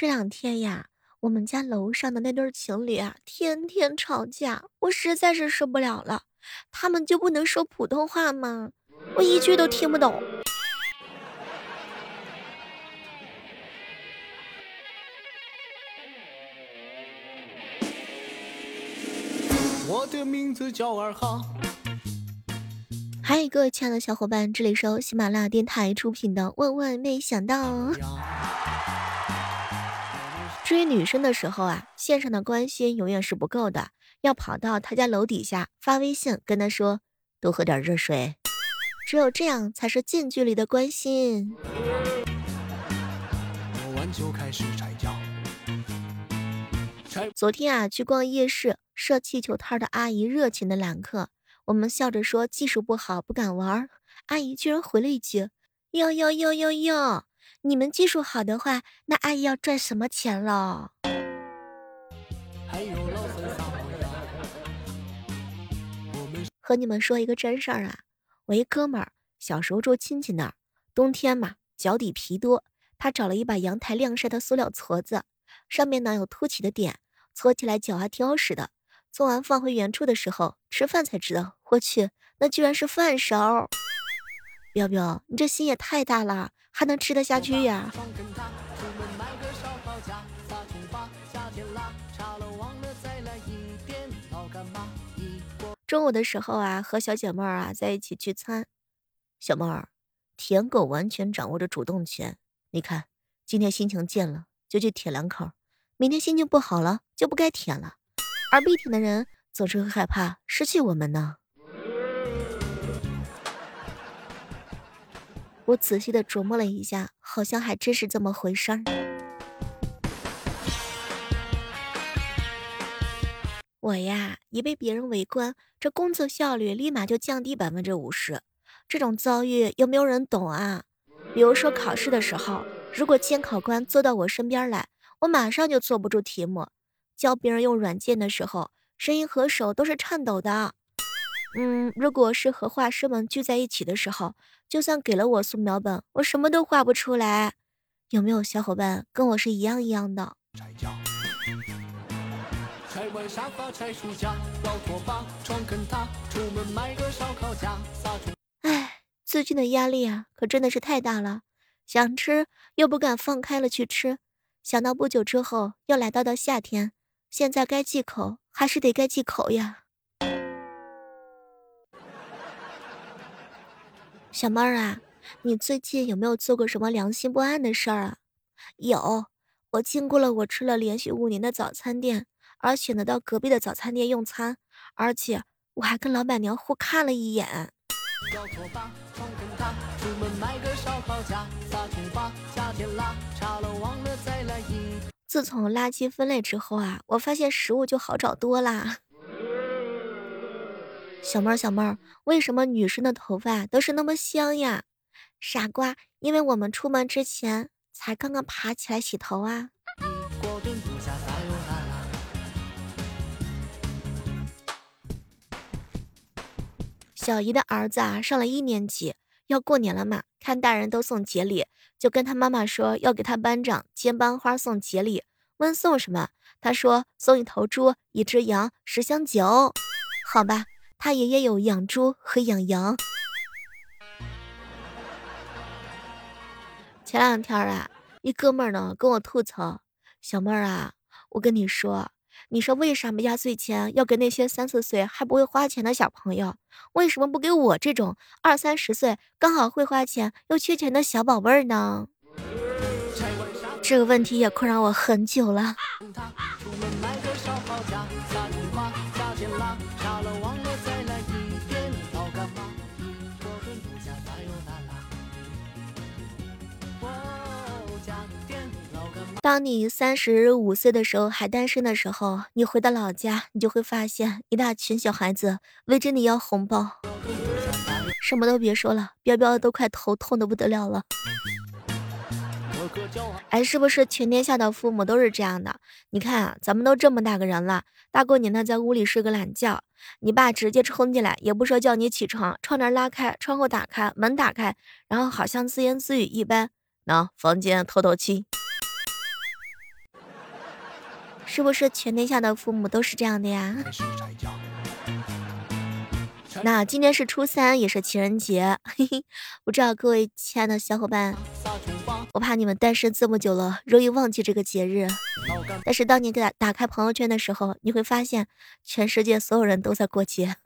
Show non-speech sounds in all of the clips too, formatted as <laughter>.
这两天呀，我们家楼上的那对情侣啊，天天吵架，我实在是受不了了。他们就不能说普通话吗？我一句都听不懂。我的名字叫二哈。嗨，各位亲爱的小伙伴，这里是喜马拉雅电台出品的《万万没想到》。追女生的时候啊，线上的关心永远是不够的，要跑到她家楼底下发微信跟她说多喝点热水，只有这样才是近距离的关心。昨天啊，去逛夜市，设气球摊的阿姨热情的揽客，我们笑着说技术不好不敢玩，阿姨居然回了一句哟哟哟哟哟。你们技术好的话，那阿姨要赚什么钱了？和你们说一个真事儿啊，我一哥们儿小时候住亲戚那儿，冬天嘛脚底皮多，他找了一把阳台晾晒的塑料矬子，上面呢有凸起的点，搓起来脚还挺好使的。做完放回原处的时候，吃饭才知道，我去，那居然是饭勺！彪彪，你这心也太大了。还能吃得下去呀？中午的时候啊，和小姐妹儿啊在一起聚餐。小妹儿，舔狗完全掌握着主动权。你看，今天心情贱了，就去舔两口；明天心情不好了，就不该舔了。而必舔的人总是会害怕失去我们呢。我仔细的琢磨了一下，好像还真是这么回事儿。我呀，一被别人围观，这工作效率立马就降低百分之五十。这种遭遇有没有人懂啊？比如说考试的时候，如果监考官坐到我身边来，我马上就坐不住题目。教别人用软件的时候，声音和手都是颤抖的。嗯，如果是和画师们聚在一起的时候，就算给了我素描本，我什么都画不出来。有没有小伙伴跟我是一样一样的？哎，最近的压力啊，可真的是太大了。想吃又不敢放开了去吃，想到不久之后要来到的夏天，现在该忌口还是得该忌口呀。小妹儿啊，你最近有没有做过什么良心不安的事儿啊？有，我经过了我吃了连续五年的早餐店，而选择到隔壁的早餐店用餐，而且我还跟老板娘互看了一眼。自从垃圾分类之后啊，我发现食物就好找多啦。小妹儿，小妹儿，为什么女生的头发都是那么香呀？傻瓜，因为我们出门之前才刚刚爬起来洗头啊。小姨的儿子啊，上了一年级，要过年了嘛，看大人都送节礼，就跟他妈妈说要给他班长接班花送节礼。问送什么？他说送一头猪，一只羊，十箱酒。好吧。他爷爷有养猪和养羊。前两天啊，一哥们儿呢跟我吐槽：“小妹儿啊，我跟你说，你说为什么压岁钱要给那些三四岁还不会花钱的小朋友？为什么不给我这种二三十岁刚好会花钱又缺钱的小宝贝儿呢？”这个问题也困扰我很久了。当你三十五岁的时候还单身的时候，你回到老家，你就会发现一大群小孩子围着你要红包。什么都别说了，彪彪都快头痛的不得了了。哎，是不是全天下的父母都是这样的？你看啊，咱们都这么大个人了，大过年的在屋里睡个懒觉，你爸直接冲进来，也不说叫你起床，窗帘拉开，窗户打开，门打开，然后好像自言自语一般，喏，房间透透气。是不是全天下的父母都是这样的呀？那今天是初三，也是情人节，嘿嘿，不知道各位亲爱的小伙伴，我怕你们单身这么久了，容易忘记这个节日。但是当你给打开朋友圈的时候，你会发现，全世界所有人都在过节。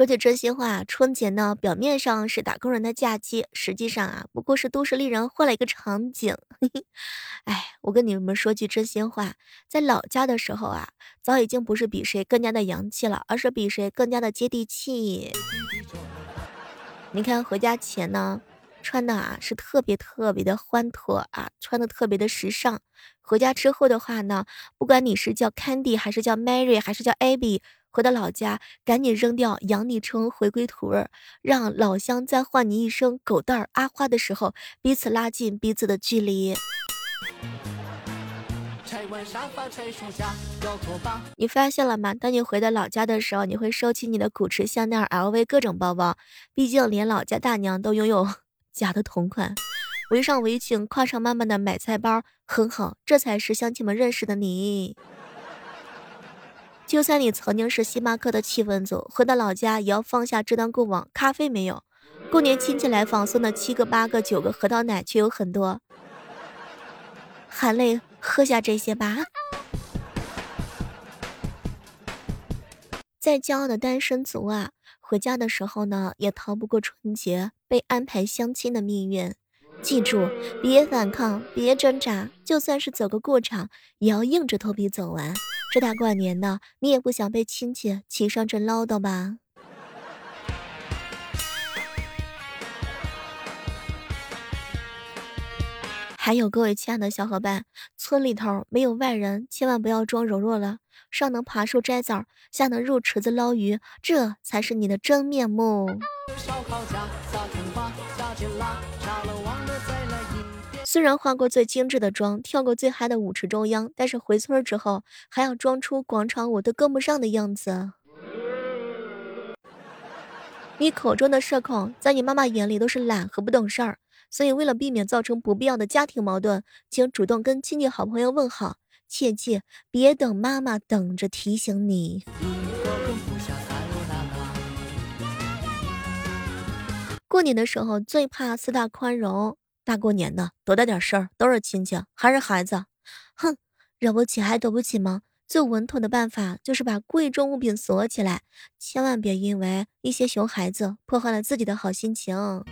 说句真心话，春节呢，表面上是打工人的假期，实际上啊，不过是都市丽人换了一个场景。<laughs> 哎，我跟你们说句真心话，在老家的时候啊，早已经不是比谁更加的洋气了，而是比谁更加的接地气。你看回家前呢，穿的啊是特别特别的欢脱啊，穿的特别的时尚。回家之后的话呢，不管你是叫 Candy 还是叫 Mary 还是叫 Abby。回到老家，赶紧扔掉养你成回归土味，让老乡再唤你一声狗蛋儿阿花的时候，彼此拉近彼此的距离。你发现了吗？当你回到老家的时候，你会收起你的古驰、香奈儿、LV 各种包包，毕竟连老家大娘都拥有 <laughs> 假的同款。围上围裙，挎上妈妈的买菜包，很好，这才是乡亲们认识的你。就算你曾经是星巴克的气氛组，回到老家也要放下这段过往。咖啡没有，过年亲戚来访送的七个八个九个核桃奶却有很多，含泪喝下这些吧。再骄傲的单身族啊，回家的时候呢，也逃不过春节被安排相亲的命运。记住，别反抗，别挣扎，就算是走个过场，也要硬着头皮走完。这大过年的，你也不想被亲戚骑上阵唠叨吧？还有各位亲爱的小伙伴，村里头没有外人，千万不要装柔弱了。上能爬树摘枣，下能入池子捞鱼，这才是你的真面目。虽然化过最精致的妆，跳过最嗨的舞池中央，但是回村之后还要装出广场舞都跟不上的样子。你口中的社恐，在你妈妈眼里都是懒和不懂事儿。所以为了避免造成不必要的家庭矛盾，请主动跟亲戚好朋友问好，切记别等妈妈等着提醒你。过年的时候最怕四大宽容。大过年的，多大点事儿，都是亲戚，还是孩子，哼，惹不起还躲不起吗？最稳妥的办法就是把贵重物品锁起来，千万别因为一些熊孩子破坏了自己的好心情。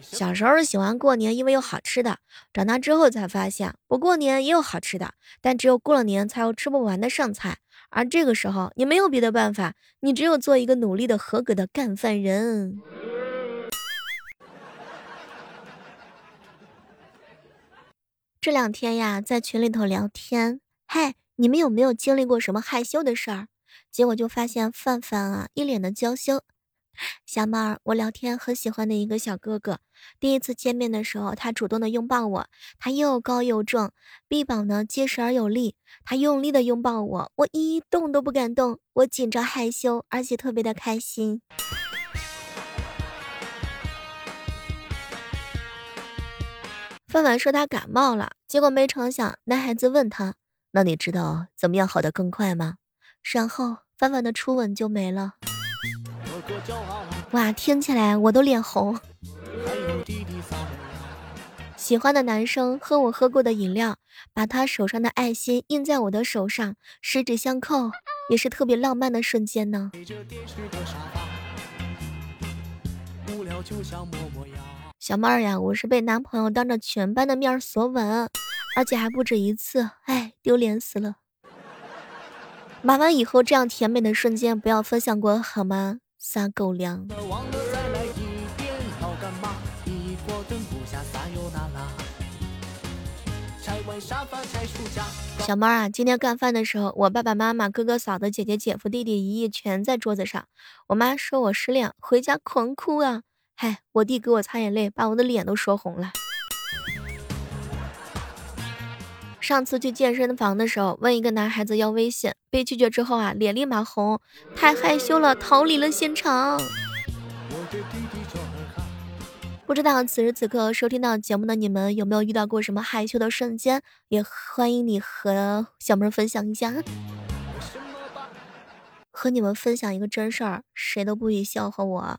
小时候喜欢过年，因为有好吃的；长大之后才发现，不过年也有好吃的，但只有过了年才有吃不完的剩菜。而这个时候，你没有别的办法，你只有做一个努力的、合格的干饭人。这两天呀，在群里头聊天，嗨，你们有没有经历过什么害羞的事儿？结果就发现范范啊，一脸的娇羞。小猫儿，我聊天很喜欢的一个小哥哥。第一次见面的时候，他主动的拥抱我，他又高又壮，臂膀呢结实而有力。他用力的拥抱我，我一动都不敢动，我紧张害羞，而且特别的开心。范范说他感冒了，结果没成想，男孩子问他：“那你知道怎么样好的更快吗？”然后范范的初吻就没了。哇，听起来我都脸红。喜欢的男生喝我喝过的饮料，把他手上的爱心印在我的手上，十指相扣，也是特别浪漫的瞬间呢。小妹儿呀，我是被男朋友当着全班的面锁吻，而且还不止一次，哎，丢脸死了。麻烦以后这样甜美的瞬间不要分享过好吗？撒狗粮。小猫啊，今天干饭的时候，我爸爸妈妈、哥哥嫂子、姐姐姐夫、弟弟姨姨全在桌子上。我妈说我失恋，回家狂哭啊！嗨，我弟给我擦眼泪，把我的脸都说红了。上次去健身房的时候，问一个男孩子要微信，被拒绝之后啊，脸立马红，太害羞了，逃离了现场。不知道此时此刻收听到节目的你们有没有遇到过什么害羞的瞬间？也欢迎你和小妹分享一下。和你们分享一个真事儿，谁都不许笑话我，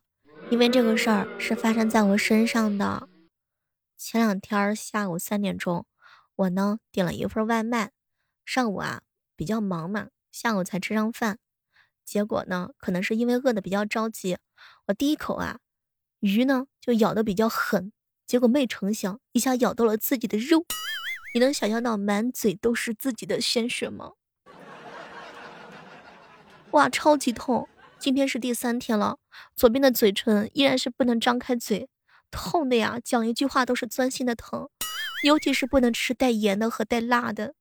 因为这个事儿是发生在我身上的。前两天下午三点钟。我呢点了一份外卖，上午啊比较忙嘛，下午才吃上饭。结果呢，可能是因为饿的比较着急，我第一口啊鱼呢就咬的比较狠，结果没成想一下咬到了自己的肉。你能想象到满嘴都是自己的鲜血吗？哇，超级痛！今天是第三天了，左边的嘴唇依然是不能张开嘴，痛的呀，讲一句话都是钻心的疼。尤其是不能吃带盐的和带辣的，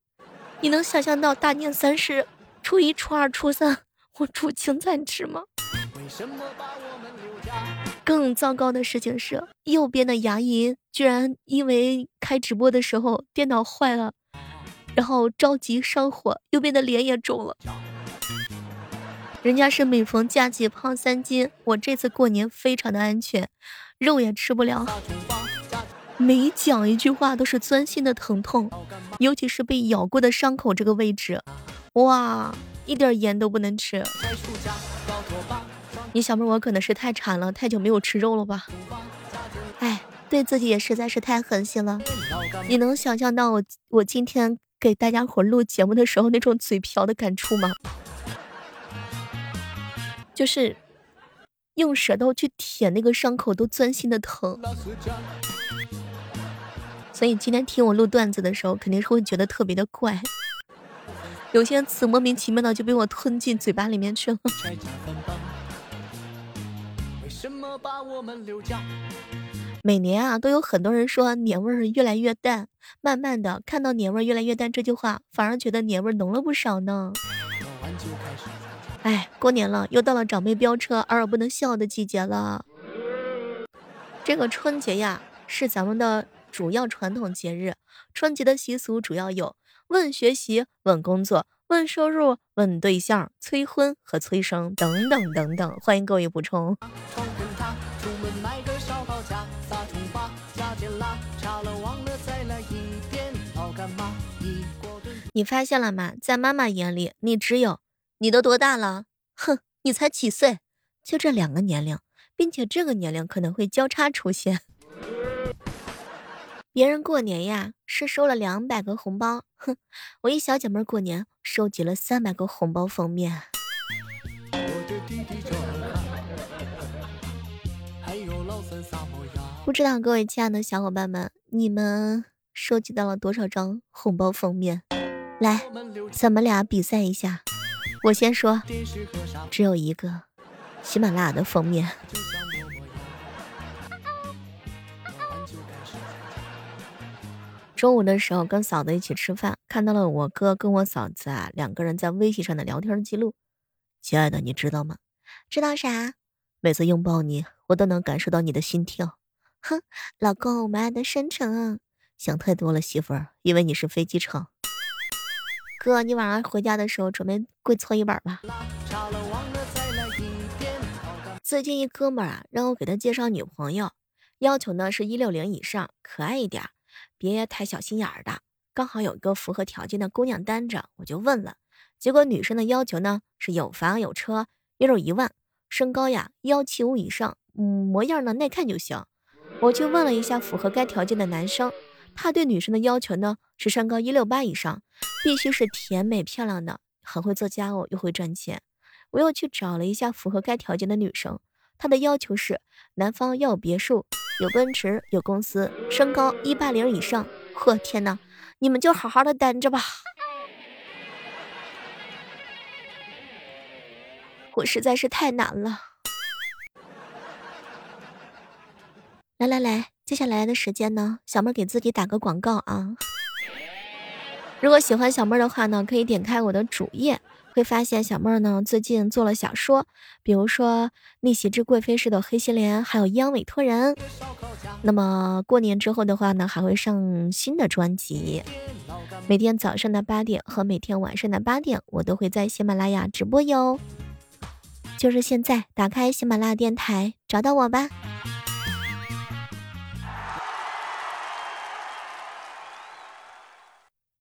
你能想象到大年三十、初一、初二、初三我煮青菜吃吗？更糟糕的事情是，右边的牙龈居然因为开直播的时候电脑坏了，然后着急上火，右边的脸也肿了。人家是每逢佳节胖三斤，我这次过年非常的安全，肉也吃不了。每讲一句话都是钻心的疼痛，尤其是被咬过的伤口这个位置，哇，一点盐都不能吃。你小妹，我可能是太馋了，太久没有吃肉了吧？哎，对自己也实在是太狠心了。你能想象到我我今天给大家伙录节目的时候那种嘴瓢的感触吗？就是用舌头去舔那个伤口都钻心的疼。所以今天听我录段子的时候，肯定是会觉得特别的怪，有些词莫名其妙的就被我吞进嘴巴里面去了。<laughs> 每年啊，都有很多人说年味儿越来越淡，慢慢的看到年味儿越来越淡这句话，反而觉得年味儿浓了不少呢。哎，过年了，又到了长辈飙车而不能笑的季节了。这个春节呀，是咱们的。主要传统节日，春节的习俗主要有问学习、问工作、问收入、问对象、催婚和催生等等等等。欢迎各位补充。你发现了吗？在妈妈眼里，你只有你都多大了？哼，你才几岁？就这两个年龄，并且这个年龄可能会交叉出现。别人过年呀是收了两百个红包，哼，我一小姐妹过年收集了三百个红包封面。不知道各位亲爱的小伙伴们，你们收集到了多少张红包封面？来，咱们俩比赛一下。我先说，只有一个，喜马拉雅的封面。中午的时候跟嫂子一起吃饭，看到了我哥跟我嫂子啊两个人在微信上的聊天记录。亲爱的，你知道吗？知道啥？每次拥抱你，我都能感受到你的心跳。哼，老公，我们爱的深沉啊！想太多了，媳妇儿，因为你是飞机场。哥，你晚上回家的时候准备跪搓衣板吧。最近一哥们儿啊，让我给他介绍女朋友，要求呢是一六零以上，可爱一点。别太小心眼儿的，刚好有一个符合条件的姑娘单着，我就问了，结果女生的要求呢是有房有车，月入一万，身高呀幺七五以上，嗯，模样呢耐看就行。我去问了一下符合该条件的男生，他对女生的要求呢是身高一六八以上，必须是甜美漂亮的，很会做家务又会赚钱。我又去找了一下符合该条件的女生，他的要求是男方要有别墅。有奔驰，有公司，身高一八零以上。呵，天哪！你们就好好的单着吧。我实在是太难了。来来来，接下来的时间呢，小妹给自己打个广告啊。如果喜欢小妹儿的话呢，可以点开我的主页。会发现小妹儿呢最近做了小说，比如说《逆袭之贵妃式的黑心莲》，还有《央委托人》。那么过年之后的话呢，还会上新的专辑。每天早上的八点和每天晚上的八点，我都会在喜马拉雅直播哟。就是现在，打开喜马拉雅电台，找到我吧。